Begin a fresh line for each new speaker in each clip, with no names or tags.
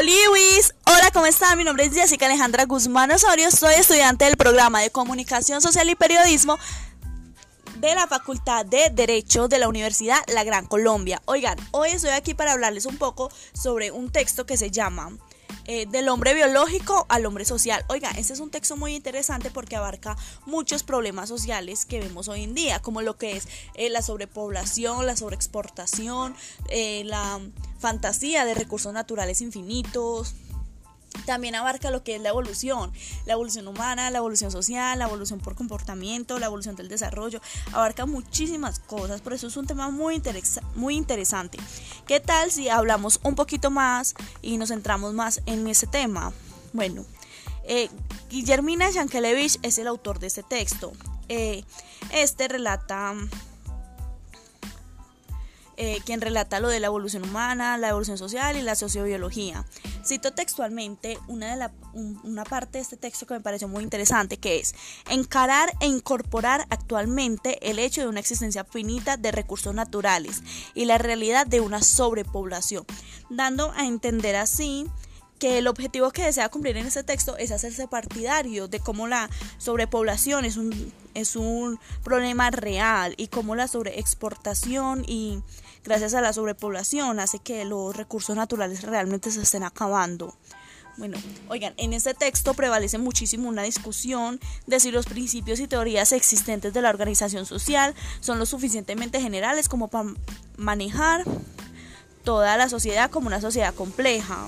Luis, hola, ¿cómo están? Mi nombre es Jessica Alejandra Guzmán Osorio, soy estudiante del programa de Comunicación Social y Periodismo de la Facultad de Derecho de la Universidad La Gran Colombia. Oigan, hoy estoy aquí para hablarles un poco sobre un texto que se llama eh, Del hombre biológico al hombre social. Oigan, este es un texto muy interesante porque abarca muchos problemas sociales que vemos hoy en día, como lo que es eh, la sobrepoblación, la sobreexportación, eh, la fantasía de recursos naturales infinitos, también abarca lo que es la evolución, la evolución humana, la evolución social, la evolución por comportamiento, la evolución del desarrollo, abarca muchísimas cosas, por eso es un tema muy, muy interesante. ¿Qué tal si hablamos un poquito más y nos centramos más en ese tema? Bueno, eh, Guillermina Yankelevich es el autor de este texto. Eh, este relata eh, quien relata lo de la evolución humana, la evolución social y la sociobiología. Cito textualmente una, de una parte de este texto que me pareció muy interesante, que es encarar e incorporar actualmente el hecho de una existencia finita de recursos naturales y la realidad de una sobrepoblación, dando a entender así que el objetivo que desea cumplir en este texto es hacerse partidario de cómo la sobrepoblación es un, es un problema real y cómo la sobreexportación y gracias a la sobrepoblación hace que los recursos naturales realmente se estén acabando. Bueno, oigan, en este texto prevalece muchísimo una discusión de si los principios y teorías existentes de la organización social son lo suficientemente generales como para manejar toda la sociedad como una sociedad compleja.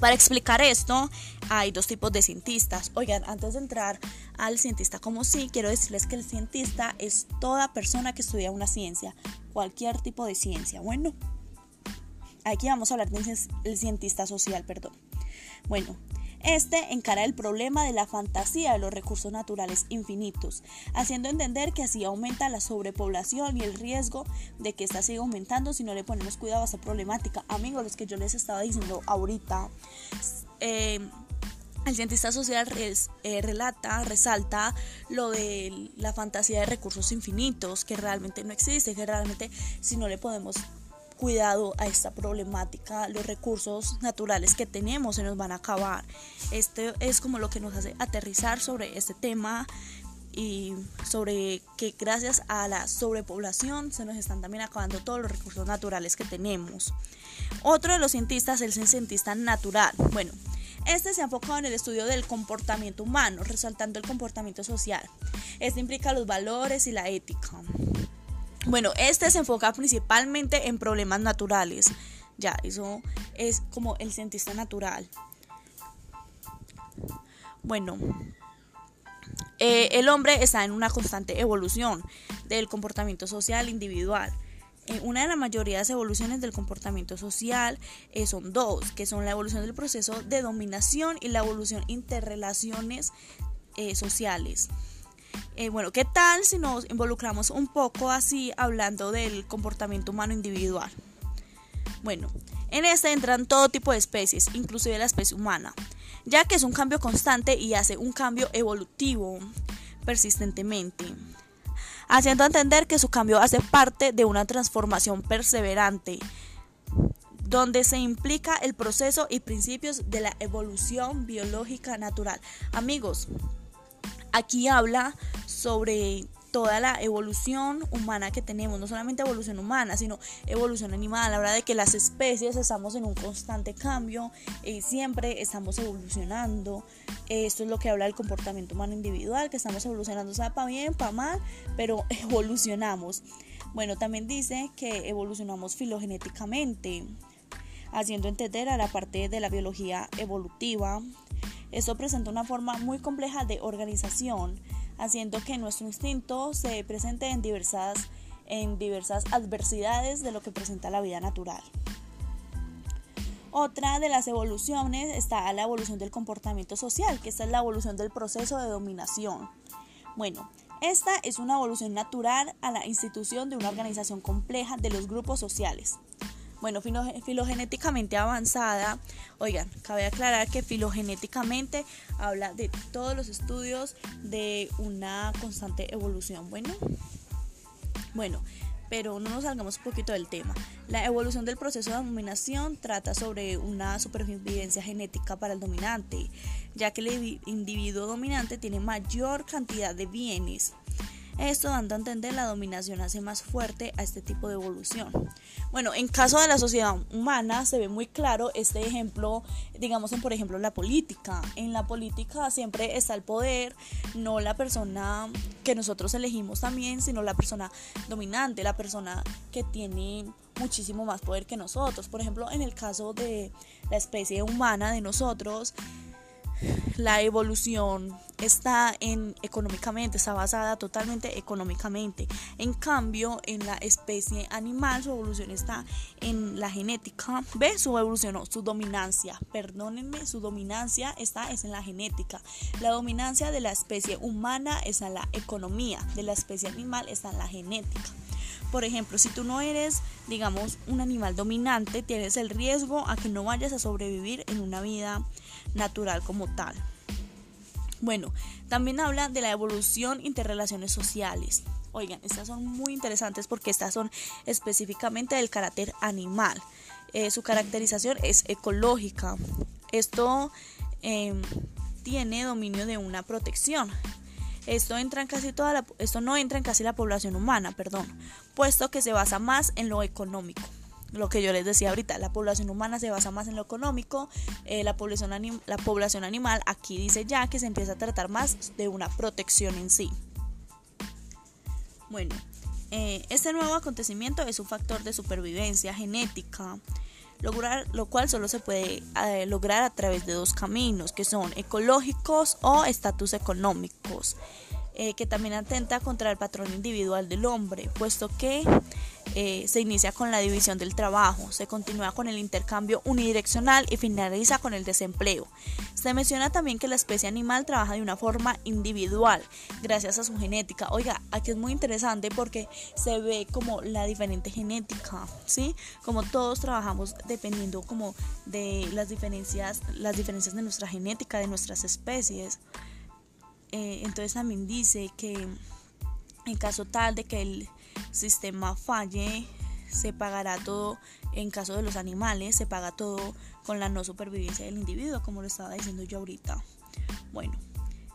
Para explicar esto, hay dos tipos de cientistas. Oigan, antes de entrar al cientista como sí, quiero decirles que el cientista es toda persona que estudia una ciencia, cualquier tipo de ciencia. Bueno, aquí vamos a hablar del cientista social, perdón. Bueno, este encara el problema de la fantasía de los recursos naturales infinitos, haciendo entender que así aumenta la sobrepoblación y el riesgo de que ésta siga aumentando si no le ponemos cuidado a esa problemática. Amigos, los que yo les estaba diciendo ahorita, eh, el cientista social eh, relata, resalta lo de la fantasía de recursos infinitos, que realmente no existe, que realmente si no le podemos cuidado a esta problemática, los recursos naturales que tenemos se nos van a acabar. Este es como lo que nos hace aterrizar sobre este tema y sobre que gracias a la sobrepoblación se nos están también acabando todos los recursos naturales que tenemos. Otro de los cientistas es el cientista natural. Bueno, este se ha enfocado en el estudio del comportamiento humano, resaltando el comportamiento social. Este implica los valores y la ética. Bueno, este se enfoca principalmente en problemas naturales. Ya, eso es como el cientista natural. Bueno, eh, el hombre está en una constante evolución del comportamiento social individual. Eh, una de las mayorías evoluciones del comportamiento social eh, son dos, que son la evolución del proceso de dominación y la evolución interrelaciones sociales. Eh, bueno, ¿qué tal si nos involucramos un poco así hablando del comportamiento humano individual? Bueno, en este entran todo tipo de especies, inclusive la especie humana, ya que es un cambio constante y hace un cambio evolutivo persistentemente, haciendo entender que su cambio hace parte de una transformación perseverante, donde se implica el proceso y principios de la evolución biológica natural. Amigos, Aquí habla sobre toda la evolución humana que tenemos, no solamente evolución humana, sino evolución animal, la verdad de que las especies estamos en un constante cambio, y siempre estamos evolucionando. Esto es lo que habla del comportamiento humano individual, que estamos evolucionando, sea para bien, para mal, pero evolucionamos. Bueno, también dice que evolucionamos filogenéticamente, haciendo entender a la parte de la biología evolutiva esto presenta una forma muy compleja de organización, haciendo que nuestro instinto se presente en diversas, en diversas adversidades de lo que presenta la vida natural. Otra de las evoluciones está la evolución del comportamiento social, que esta es la evolución del proceso de dominación. Bueno, esta es una evolución natural a la institución de una organización compleja de los grupos sociales. Bueno, filogenéticamente avanzada, oigan, cabe aclarar que filogenéticamente habla de todos los estudios de una constante evolución. Bueno, bueno, pero no nos salgamos un poquito del tema. La evolución del proceso de dominación trata sobre una supervivencia genética para el dominante, ya que el individuo dominante tiene mayor cantidad de bienes esto dando a entender la dominación hace más fuerte a este tipo de evolución. Bueno, en caso de la sociedad humana se ve muy claro este ejemplo, digamos en por ejemplo la política. En la política siempre está el poder, no la persona que nosotros elegimos también, sino la persona dominante, la persona que tiene muchísimo más poder que nosotros. Por ejemplo, en el caso de la especie humana de nosotros, la evolución está en económicamente, está basada totalmente económicamente. En cambio, en la especie animal su evolución está en la genética. ¿Ve? Su evolución, su dominancia, perdónenme, su dominancia está es en la genética. La dominancia de la especie humana es en la economía, de la especie animal está en la genética. Por ejemplo, si tú no eres, digamos, un animal dominante, tienes el riesgo a que no vayas a sobrevivir en una vida natural como tal. Bueno, también habla de la evolución interrelaciones sociales. Oigan, estas son muy interesantes porque estas son específicamente del carácter animal. Eh, su caracterización es ecológica. Esto em, tiene dominio de una protección. Esto, entra en casi toda esto no entra en casi la población humana, perdón, puesto que se basa más en lo económico lo que yo les decía ahorita, la población humana se basa más en lo económico, eh, la, población la población animal aquí dice ya que se empieza a tratar más de una protección en sí. Bueno, eh, este nuevo acontecimiento es un factor de supervivencia genética, lograr, lo cual solo se puede eh, lograr a través de dos caminos, que son ecológicos o estatus económicos. que también atenta contra el patrón individual del hombre, puesto que eh, se inicia con la división del trabajo, se continúa con el intercambio unidireccional y finaliza con el desempleo. Se menciona también que la especie animal trabaja de una forma individual, gracias a su genética. Oiga, aquí es muy interesante porque se ve como la diferente genética, ¿sí? Como todos trabajamos dependiendo como de las diferencias, las diferencias de nuestra genética, de nuestras especies. Eh, entonces también dice que en caso tal de que el sistema falle, se pagará todo, en caso de los animales, se paga todo con la no supervivencia del individuo, como lo estaba diciendo yo ahorita. Bueno,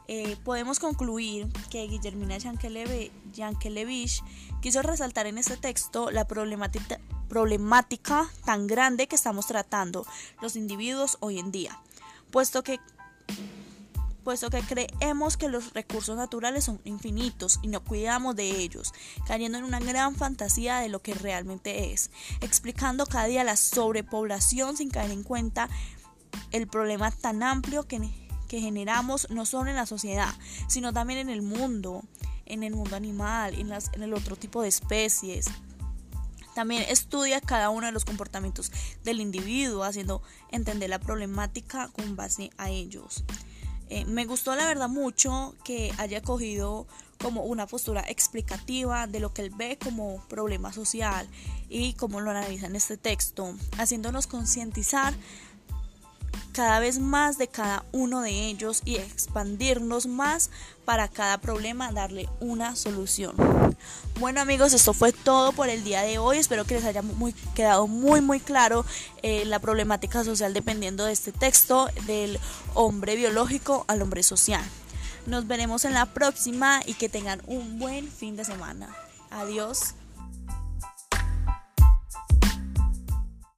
eh, podemos concluir que Guillermina Yankelevich quiso resaltar en este texto la problemática tan grande que estamos tratando los individuos hoy en día, puesto que puesto que creemos que los recursos naturales son infinitos y no cuidamos de ellos, cayendo en una gran fantasía de lo que realmente es, explicando cada día la sobrepoblación sin caer en cuenta el problema tan amplio que, que generamos no solo en la sociedad, sino también en el mundo, en el mundo animal, en, las, en el otro tipo de especies. También estudia cada uno de los comportamientos del individuo, haciendo entender la problemática con base a ellos. Eh, me gustó la verdad mucho que haya cogido como una postura explicativa de lo que él ve como problema social y cómo lo analiza en este texto, haciéndonos concientizar cada vez más de cada uno de ellos y expandirnos más para cada problema, darle una solución. Bueno amigos, esto fue todo por el día de hoy. Espero que les haya quedado muy muy claro eh, la problemática social dependiendo de este texto del hombre biológico al hombre social. Nos veremos en la próxima y que tengan un buen fin de semana. Adiós.